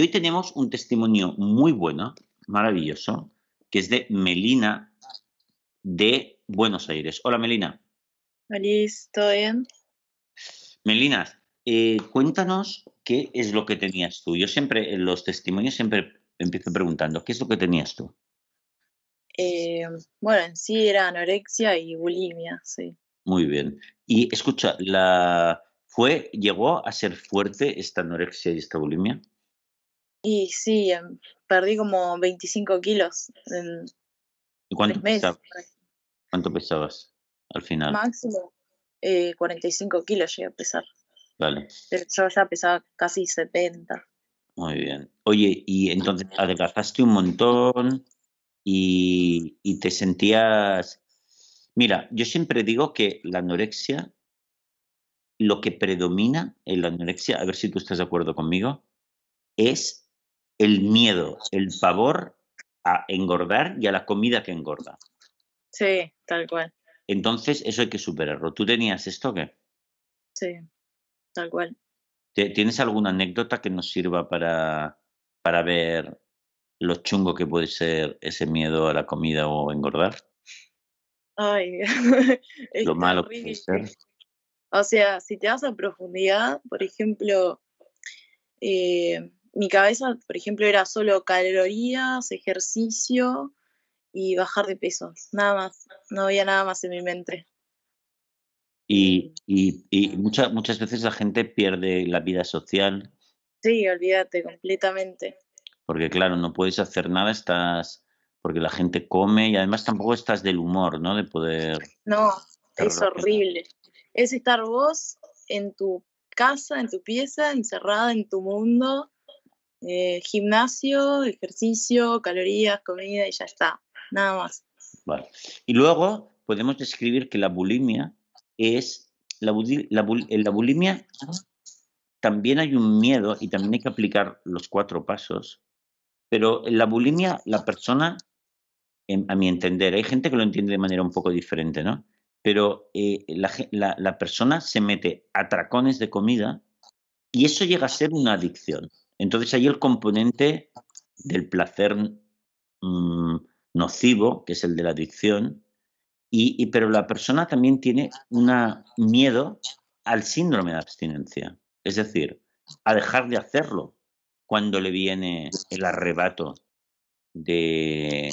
hoy tenemos un testimonio muy bueno, maravilloso, que es de Melina de Buenos Aires. Hola Melina. Feliz, ¿todo bien? Melina, eh, cuéntanos qué es lo que tenías tú. Yo siempre, en los testimonios, siempre empiezo preguntando, ¿qué es lo que tenías tú? Eh, bueno, en sí era anorexia y bulimia, sí. Muy bien. Y escucha, la fue, llegó a ser fuerte esta anorexia y esta bulimia. Y sí, em, perdí como 25 kilos en ¿Y cuánto, pesabas? ¿Cuánto pesabas al final? Máximo eh, 45 kilos llegué a pesar. Vale. Pero yo ya pesaba casi 70. Muy bien. Oye, y entonces adelgazaste un montón y, y te sentías... Mira, yo siempre digo que la anorexia, lo que predomina en la anorexia, a ver si tú estás de acuerdo conmigo, es el miedo, el pavor a engordar y a la comida que engorda. Sí, tal cual. Entonces, eso hay que superarlo. ¿Tú tenías esto o qué? Sí, tal cual. ¿Tienes alguna anécdota que nos sirva para, para ver lo chungo que puede ser ese miedo a la comida o engordar? Ay, lo malo que puede ser. O sea, si te vas a profundidad, por ejemplo, eh, mi cabeza, por ejemplo, era solo calorías, ejercicio y bajar de peso, nada más, no había nada más en mi mente. Y, y, muchas, muchas veces la gente pierde la vida social. Sí, olvídate completamente. Porque claro, no puedes hacer nada, estás, porque la gente come y además tampoco estás del humor, ¿no? De poder... No, es horrible. Es estar vos en tu casa, en tu pieza, encerrada en tu mundo eh, gimnasio, ejercicio, calorías, comida y ya está, nada más. Y luego podemos describir que la bulimia es, la, la, en la bulimia también hay un miedo y también hay que aplicar los cuatro pasos, pero en la bulimia la persona, a mi entender, hay gente que lo entiende de manera un poco diferente, ¿no? Pero eh, la, la, la persona se mete a tracones de comida y eso llega a ser una adicción. Entonces hay el componente del placer mm, nocivo, que es el de la adicción, y, pero la persona también tiene un miedo al síndrome de abstinencia, es decir, a dejar de hacerlo cuando le viene el arrebato de,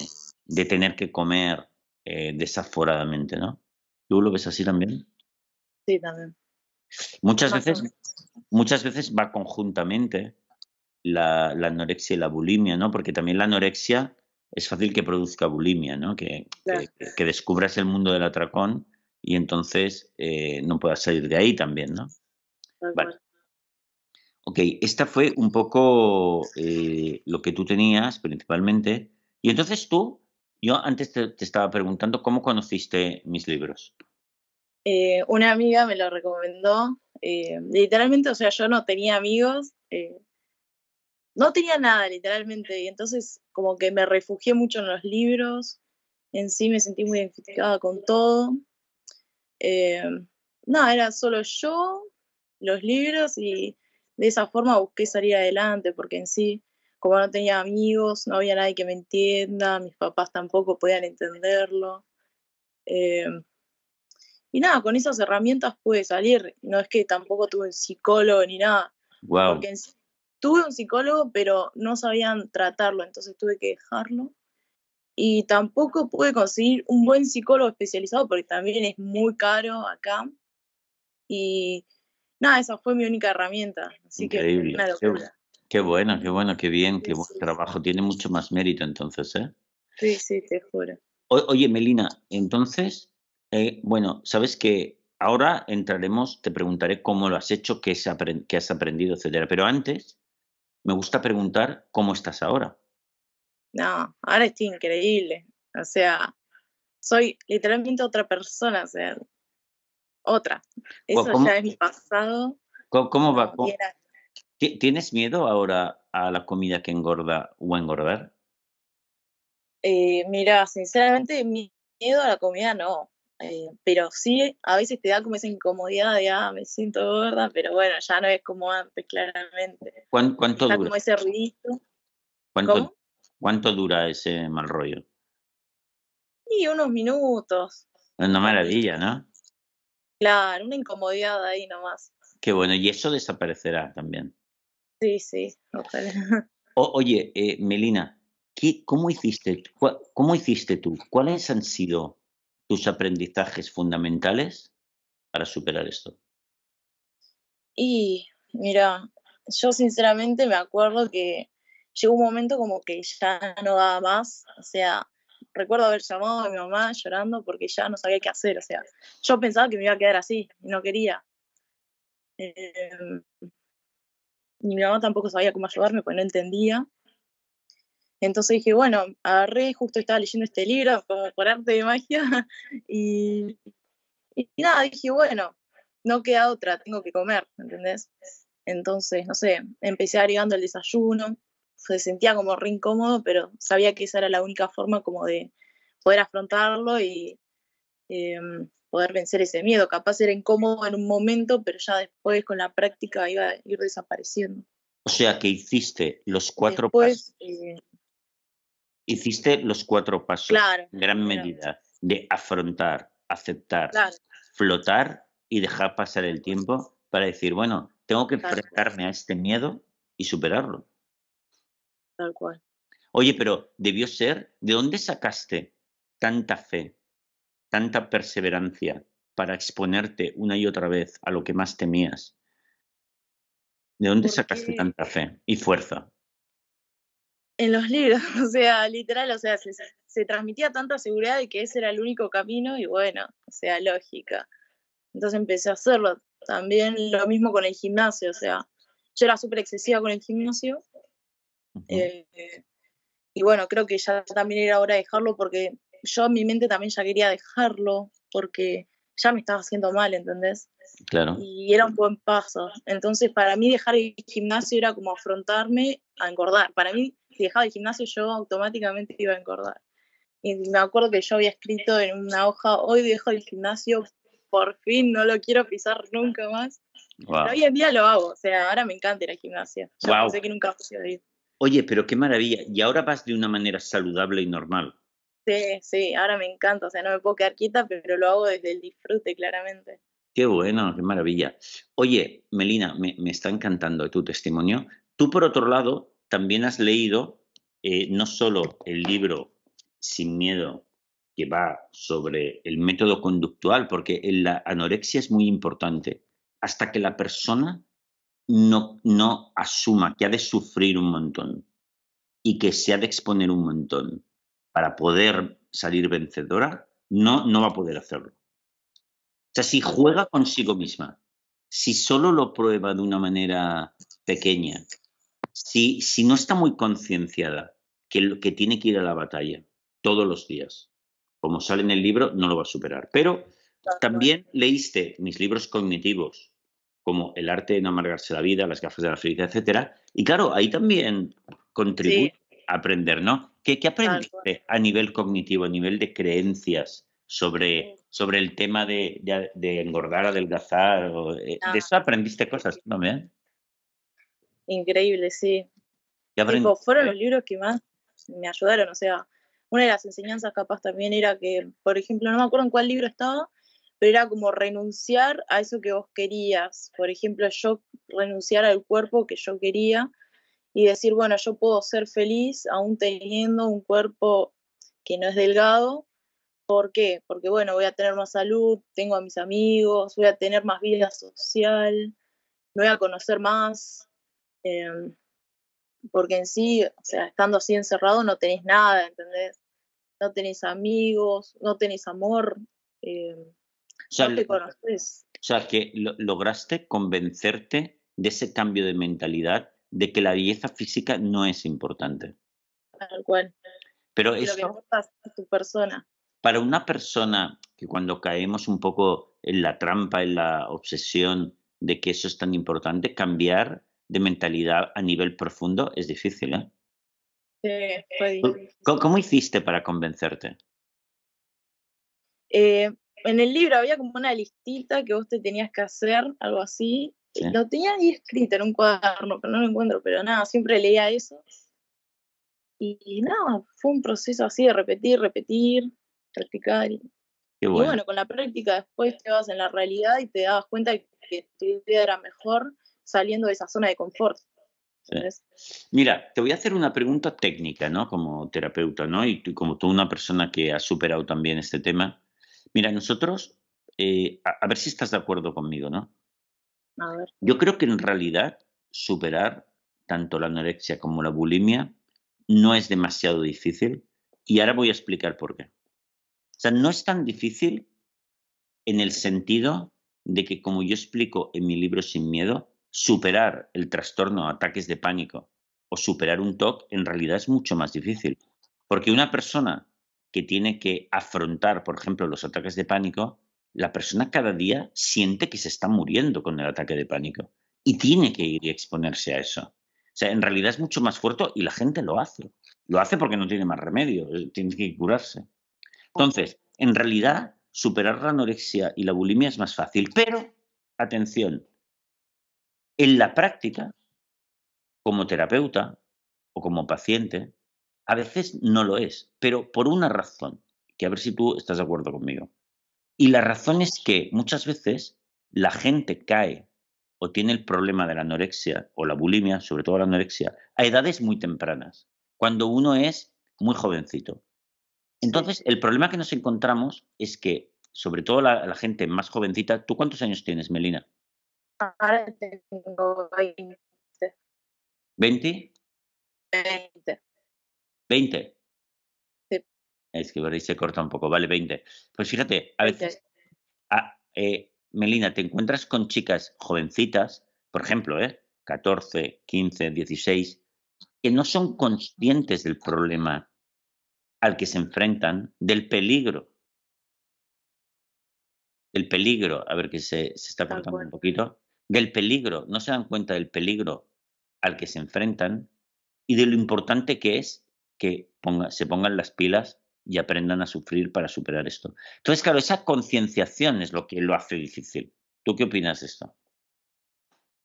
tener que comer eh, desaforadamente, ¿no? ¿Tú lo ves así también? Sí, también. Muchas veces, muchas veces va conjuntamente la, anorexia y la bulimia, ¿no? Porque también la anorexia es fácil que produzca bulimia, ¿no? Que, que, descubras el mundo del atracón y entonces eh, no puedas salir de ahí también, ¿no? Vale. Ok, esta fue un poco eh, lo que tú tenías principalmente. Y entonces tú, yo antes te, estaba preguntando cómo conociste mis libros. Eh, una amiga me lo recomendó. literalmente, o sea, yo no tenía amigos, no tenía nada, literalmente, y entonces como que me refugié mucho en los libros, en sí me sentí muy identificada con todo. Eh, nada, era solo yo, los libros, y de esa forma busqué salir adelante, porque en sí, como no tenía amigos, no había nadie que me entienda, mis papás tampoco podían entenderlo. Eh, y nada, con esas herramientas pude salir. No es que tampoco tuve un psicólogo ni nada. Porque en sí tuve un psicólogo, pero no sabían tratarlo, entonces tuve que dejarlo. Y tampoco pude conseguir un buen psicólogo especializado porque también es muy caro acá. Y nada, esa fue mi única herramienta. Así Increíble. Que qué, bueno, qué bueno, qué bien, qué buen trabajo. Tiene mucho más mérito entonces, ¿eh? Sí, sí, te juro. oye, Melina, entonces, eh, bueno, sabes que ahora entraremos, te preguntaré cómo lo has hecho, qué, has aprendido, etcétera. Pero antes, me gusta preguntar cómo estás ahora. No, ahora estoy increíble. O sea, soy literalmente otra persona, o sea, otra. Eso ya es mi pasado. ¿Cómo, va? ¿Tienes miedo ahora a la comida que engorda o a engordar? Eh, mira, sinceramente, miedo a la comida no. Eh, pero sí, a veces te da como esa incomodidad de, ah, me siento gorda, pero bueno, ya no es como antes, claramente. ¿Cuánto, dura? como ese ruidito. ¿Cuánto, ¿Cuánto dura ese mal rollo? Y unos minutos. Una maravilla, ¿no? Claro, una incomodidad ahí nomás. Qué bueno, y eso desaparecerá también. Sí, sí, oye, eh, Melina, ¿qué, cómo, hiciste, ¿cómo hiciste tú? ¿Cuáles han sido tus aprendizajes fundamentales para superar esto? Y mira, yo sinceramente me acuerdo que llegó un momento como que ya no daba más, o sea, recuerdo haber llamado a mi mamá llorando porque ya no sabía qué hacer, o sea, yo pensaba que me iba a quedar así y no quería. Em, y mi mamá tampoco sabía cómo ayudarme, pues no entendía. Entonces dije, bueno, agarré, justo estaba leyendo este libro, como por arte de magia, y, y nada, dije, bueno, no queda otra, tengo que comer, ¿entendés? Entonces, no sé, empecé agregando el desayuno, se sentía como re incómodo, pero sabía que esa era la única forma como de poder afrontarlo y em, poder vencer ese miedo. Capaz era incómodo en un momento, pero ya después con la práctica iba a ir desapareciendo. O sea que hiciste los cuatro pasos. Eh, hiciste los cuatro pasos en gran medida de afrontar, aceptar, flotar y dejar pasar el tiempo para decir, bueno, tengo que enfrentarme a este miedo y superarlo. Tal cual. Oye, pero debió ser, ¿de dónde sacaste tanta fe, tanta perseverancia para exponerte una y otra vez a lo que más temías? ¿De dónde sacaste tanta fe y fuerza? En los libros, o sea, literal, o sea, se, se, transmitía tanta seguridad de que ese era el único camino y bueno, o sea, lógica. Entonces empecé a hacerlo. También lo mismo con el gimnasio, o sea, yo era súper excesiva con el gimnasio eh, y bueno, creo que ya también era hora de dejarlo porque yo en mi mente también ya quería dejarlo porque ya me estaba haciendo mal, ¿entendés? Claro. Y era un buen paso. Entonces, para mí dejar el gimnasio era como afrontarme a engordar. Para mí, si dejaba el gimnasio, yo automáticamente iba a engordar. Y me acuerdo que yo había escrito en una hoja, hoy dejo el gimnasio, por fin no lo quiero pisar nunca más. Pero hoy en día lo hago, o sea, ahora me encanta ir al gimnasio. Yo pensé que nunca a ir. Oye, pero qué maravilla. Y ahora vas de una manera saludable y normal. Sí, sí, ahora me encanta. O sea, no me puedo quedar quieta, pero lo hago desde el disfrute, claramente. Qué bueno, qué maravilla. Oye, Melina, me, está encantando tu testimonio. Tú, por otro lado, también has leído eh, no solo el libro Sin Miedo, que va sobre el método conductual, porque la anorexia es muy importante. Hasta que la persona no, no asuma que ha de sufrir un montón y que se ha de exponer un montón para poder salir vencedora, no, no va a poder hacerlo. O sea, si juega consigo misma, si solo lo prueba de una manera pequeña, si, si no está muy concienciada que, que tiene que ir a la batalla todos los días, como sale en el libro, no lo va a superar. Pero también leíste mis libros cognitivos, como el arte de no amargarse la vida, las gafas de la felicidad, etcétera. Y claro, ahí también contribuye aprender, ¿no? ¿Qué, qué aprendiste a nivel cognitivo, a nivel de creencias sobre, sobre el tema de, de, engordar, adelgazar? Eh, ¿De eso aprendiste cosas también? Increíble, sí. Tipo, fueron los libros que más me ayudaron, o sea, una de las enseñanzas capaz también era que, por ejemplo, no me acuerdo en cuál libro estaba, pero era como renunciar a eso que vos querías. Por ejemplo, yo renunciar al cuerpo que yo quería y decir, bueno, yo puedo ser feliz aún teniendo un cuerpo que no es delgado. ¿Por qué? Porque, bueno, voy a tener más salud, tengo a mis amigos, voy a tener más vida social, me voy a conocer más. Em, porque en sí, o sea, estando así encerrado no tenés nada, ¿entendés? No tenés amigos, no tenés amor. Em, o sea, que lograste convencerte de ese cambio de mentalidad de que la belleza física no es importante. Tal cual. Pero Lo que importa es tu persona. para una persona que cuando caemos un poco en la trampa, en la obsesión de que eso es tan importante, cambiar de mentalidad a nivel profundo es difícil, ¿eh? Sí, fue ¿Cómo- difícil. ¿Cómo, cómo hiciste para convencerte? Eh, en el libro había como una listita que vos te tenías que hacer, algo así. Sí. Lo tenía ahí escrito en un cuaderno, pero no lo encuentro, pero nada, siempre leía eso. Y, nada, fue un proceso así de repetir, repetir, practicar. Y, Qué y bueno. bueno, con la práctica después te vas en la realidad y te das cuenta que tu vida era mejor saliendo de esa zona de confort. Mira, te voy a hacer una pregunta técnica, ¿no? Como terapeuta, ¿no? Y tú, como tú, una persona que ha superado también este tema. Mira, nosotros, eh, a, a ver si estás de acuerdo conmigo, ¿no? Yo creo que en realidad superar tanto la anorexia como la bulimia no es demasiado difícil y ahora voy a explicar por qué. O sea, no es tan difícil en el sentido de que, como yo explico en mi libro Sin Miedo, superar el trastorno ataques de pánico o superar un TOC en realidad es mucho más difícil. Porque una persona que tiene que afrontar, por ejemplo, los ataques de pánico, la persona cada día siente que se está muriendo con el ataque de pánico y tiene que ir y exponerse a eso. O sea, en realidad es mucho más fuerte y la gente lo hace. Lo hace porque no tiene más remedio, eh, tiene que curarse. Entonces, en realidad, superar la anorexia y la bulimia es más fácil, pero, atención, en la práctica, como terapeuta o como paciente, a veces no lo es, pero por una razón, que a ver si tú estás de acuerdo conmigo. Y la razón es que muchas veces la gente cae o tiene el problema de la anorexia o la bulimia, sobre todo la anorexia, a edades muy tempranas, cuando uno es muy jovencito. Entonces, el problema que nos encontramos es que, sobre todo la, la gente más jovencita, ¿tú cuántos años tienes, Melina? ahora tengo 20. ¿20? 20. 20. Es que por ahí se corta un poco, vale, 20. Pues fíjate, a 20. veces, ah, eh, Melina, te encuentras con chicas jovencitas, por ejemplo, ¿eh? 14, 15, 16, que no son conscientes del problema al que se enfrentan, del peligro. Del peligro, a ver que se, se está cortando un poquito, del peligro, no se dan cuenta del peligro al que se enfrentan y de lo importante que es que ponga- se pongan las pilas y aprendan a sufrir para superar esto. Entonces, claro, esa concienciación es lo que lo hace difícil. ¿Tú qué opinas de esto?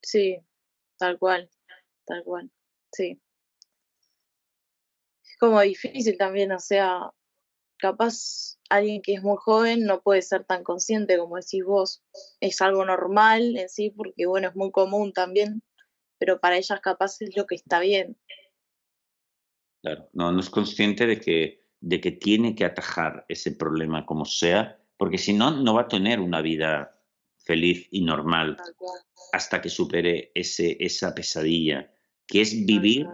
Sí, tal cual, tal cual, sí. Es como difícil también, o sea, capaz alguien que es muy joven no puede ser tan consciente como decís vos. Es algo normal en sí, porque bueno, es muy común también, pero para ellas capaz es lo que está bien. Claro, no, no es consciente de que, de que tiene que atajar ese problema como sea, porque si no, no va a tener una vida feliz y normal hasta que supere ese, esa pesadilla, que es vivir,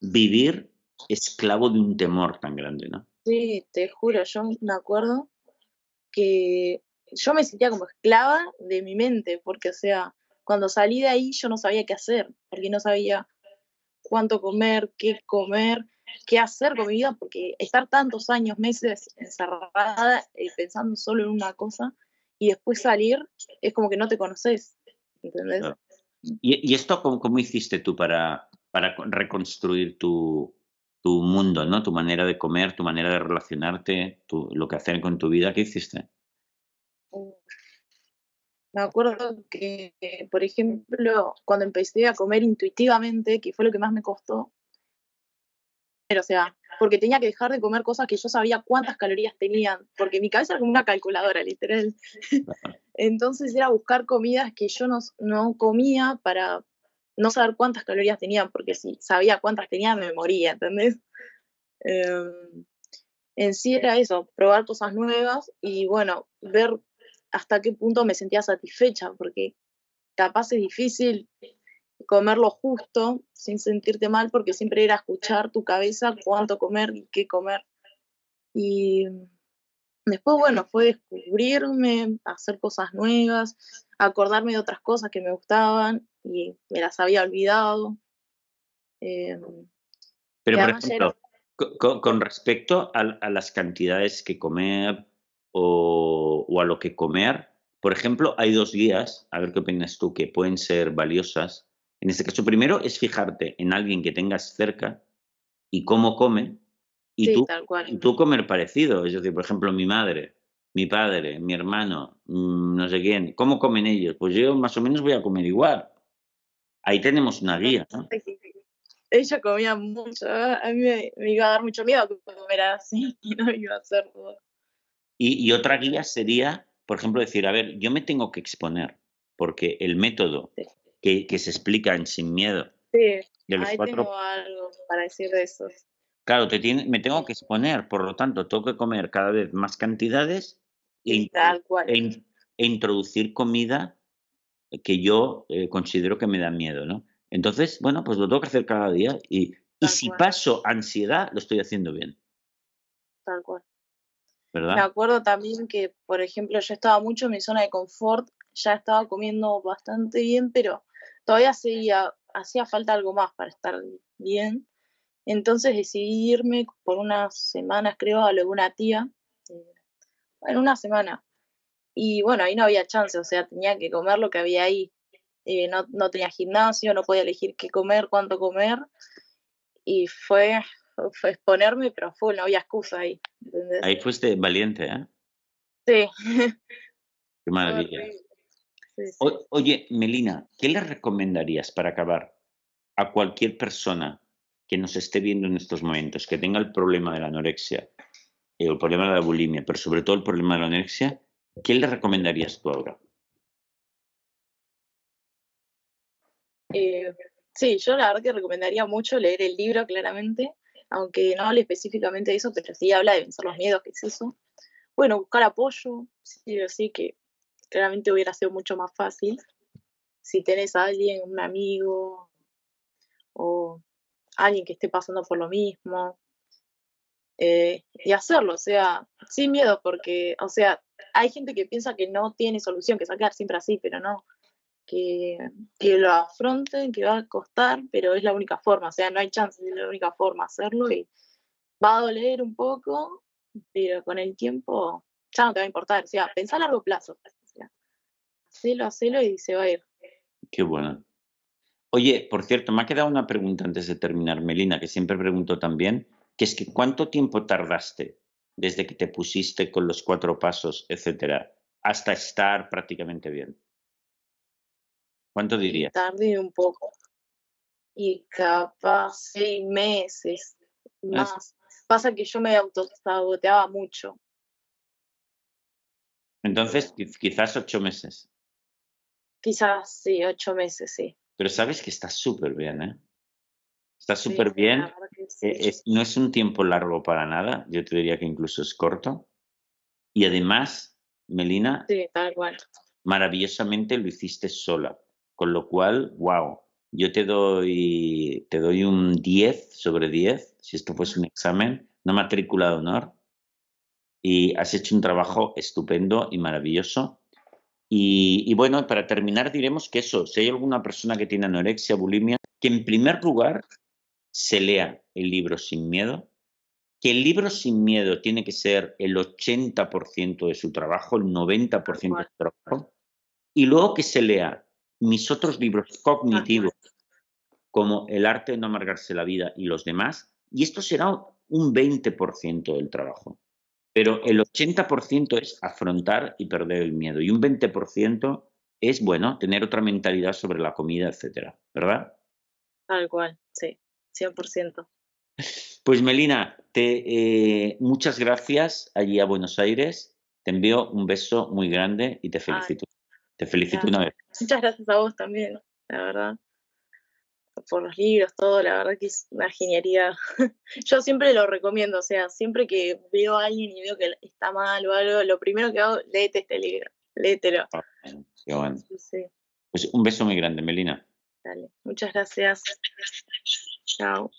vivir esclavo de un temor tan grande, ¿no? Sí, te juro, yo me acuerdo que yo me sentía como esclava de mi mente, porque, o sea, cuando salí de ahí yo no sabía qué hacer, porque no sabía cuánto comer, qué comer, qué hacer con mi vida, porque estar tantos años, meses encerrada, eh, pensando solo en una cosa, y después salir, es como que no te conoces, ¿entendés? Claro. ¿Y, y esto cómo, cómo hiciste tú para, para con- reconstruir tu, tu mundo, ¿no? Tu manera de comer, tu manera de relacionarte, tu- lo que hacer con tu vida, ¿qué hiciste? Me acuerdo que, por ejemplo, cuando empecé a comer intuitivamente, que fue lo que más me costó, o sea, porque tenía que dejar de comer cosas que yo sabía cuántas calorías tenían, porque mi cabeza era como una calculadora, literal. Entonces era buscar comidas que yo no, no comía para no saber cuántas calorías tenían, porque si sabía cuántas tenía me moría, ¿entendés? Em, en sí era eso, probar cosas nuevas y bueno, ver hasta qué punto me sentía satisfecha, porque capaz es difícil comer lo justo sin sentirte mal, porque siempre era escuchar tu cabeza cuánto comer y qué comer. Y después, bueno, fue descubrirme, hacer cosas nuevas, acordarme de otras cosas que me gustaban y me las había olvidado. Eh, Pero, por ejemplo, co- co- con, respecto a, a las cantidades que comer o, o a lo que comer, por ejemplo, hay dos guías, a ver qué opinas tú, que pueden ser valiosas. En este caso, primero es fijarte en alguien que tengas cerca y cómo come, y sí, tú tal y tú comer parecido. Es decir, por ejemplo, mi madre, mi padre, mi hermano, mm, no sé quién, ¿cómo comen ellos? Pues yo más o menos voy a comer igual. Ahí tenemos una guía, ¿no? Ella comía mucho, a mí me, me iba a dar mucho miedo comer así y no iba a hacer todo. Y, y otra guía sería, por ejemplo, decir, a ver, yo me tengo que exponer, porque el método. Que, que se explica en Sin Miedo Sí, de los ahí cuatro, tengo algo para decir de eso. claro, te tiene, me tengo que exponer, por lo tanto, tengo que comer cada vez más cantidades e, Y tal cual. e e introducir comida que yo eh, considero que me da miedo, ¿no? Entonces, bueno, pues lo tengo que hacer cada día y, y si cual. paso ansiedad, lo estoy haciendo bien, Tal cual. Me ¿verdad? acuerdo también que, por ejemplo, yo estaba mucho en mi zona de confort, ya estaba comiendo bastante bien, pero todavía seguía, hacía falta algo más para estar bien. Entonces decidí irme por unas semanas, creo, a lo de una tía, eh, en una semana. Y bueno, ahí no había chance, o sea, tenía que comer lo que había ahí. Eh, no, no tenía gimnasio, no podía elegir qué comer, cuánto comer. Y fue, fue exponerme, pero fue, no había excusa ahí. ¿entendés? Ahí fuiste valiente, ¿eh? Sí, Qué maravilla. Horrible. Sí, sí. O- oye, Melina, ¿qué le recomendarías para acabar a cualquier persona que nos esté viendo en estos momentos, que tenga el problema de la anorexia eh, o el problema de la bulimia, pero sobre todo el problema de la anorexia? ¿Qué le recomendarías tú ahora? Eh, sí, yo la verdad que recomendaría mucho leer el libro, claramente, aunque no hable específicamente de eso, pero sí habla de vencer los miedos, que es eso. Bueno, buscar apoyo, sí o sí, que claramente hubiera sido mucho más fácil. Si tenés a alguien, un amigo o alguien que esté pasando por lo mismo, eh, y hacerlo, o sea, sin miedo, porque, o sea, hay gente que piensa que no tiene solución, que quedar siempre así, pero no que, que lo afronten, que va a costar, pero es la única forma, o sea, no hay chance, es la única forma hacerlo y va a doler un poco, pero con el tiempo ya no te va a importar, o sea, pensá a largo plazo, hacelo, hacelo y se va a ir. Qué bueno. Oye, por cierto, me ha quedado una pregunta antes de terminar, Melina, que siempre pregunto también, que es que ¿cuánto tiempo tardaste desde que te pusiste con los cuatro pasos, etcétera, hasta estar prácticamente bien? ¿Cuánto dirías? tardé un poco, y capaz seis meses Ah, más. Pasa que yo me autosaboteaba mucho, Entonces, quiz- quizás ocho meses. Quizás sí, ocho meses, sí. Pero sabes que está súper bien, ¿eh? Está súper sí, bien. eh, sí. es- no es un tiempo largo para nada. Yo te diría que incluso es corto. Y además, Melina, Sí, tal cual. maravillosamente lo hiciste sola. Con lo cual, wow, yo te doy, te doy un 10 sobre 10, si esto fuese un examen, una matrícula de honor. Y has hecho un trabajo estupendo y maravilloso. Y, y bueno, para terminar diremos que eso, si hay alguna persona que tiene anorexia, bulimia, que en primer lugar se lea el libro sin miedo, que el libro sin miedo tiene que ser el 80% de su trabajo, el 90% de su trabajo, y luego que se lea mis otros libros cognitivos, como El arte de no amargarse la vida y los demás, y esto será un 20% del trabajo. Pero el 80% es afrontar y perder el miedo, y un 20% es, bueno, tener otra mentalidad sobre la comida, etcétera, ¿verdad? Tal cual, sí, 100%. Pues Melina, te, eh, muchas gracias allí a Buenos Aires. Te envío un beso muy grande y te felicito. Te felicito una vez. Muchas gracias a vos también, la verdad. Por los libros, todo, la verdad que es una genialidad. Yo siempre lo recomiendo, o sea, siempre que veo a alguien y veo que está mal o algo, lo primero que hago, léete este libro, léetelo. Ah, qué bueno. Sí, sí, Pues un beso muy grande, Melina. dale. Muchas gracias. Chao.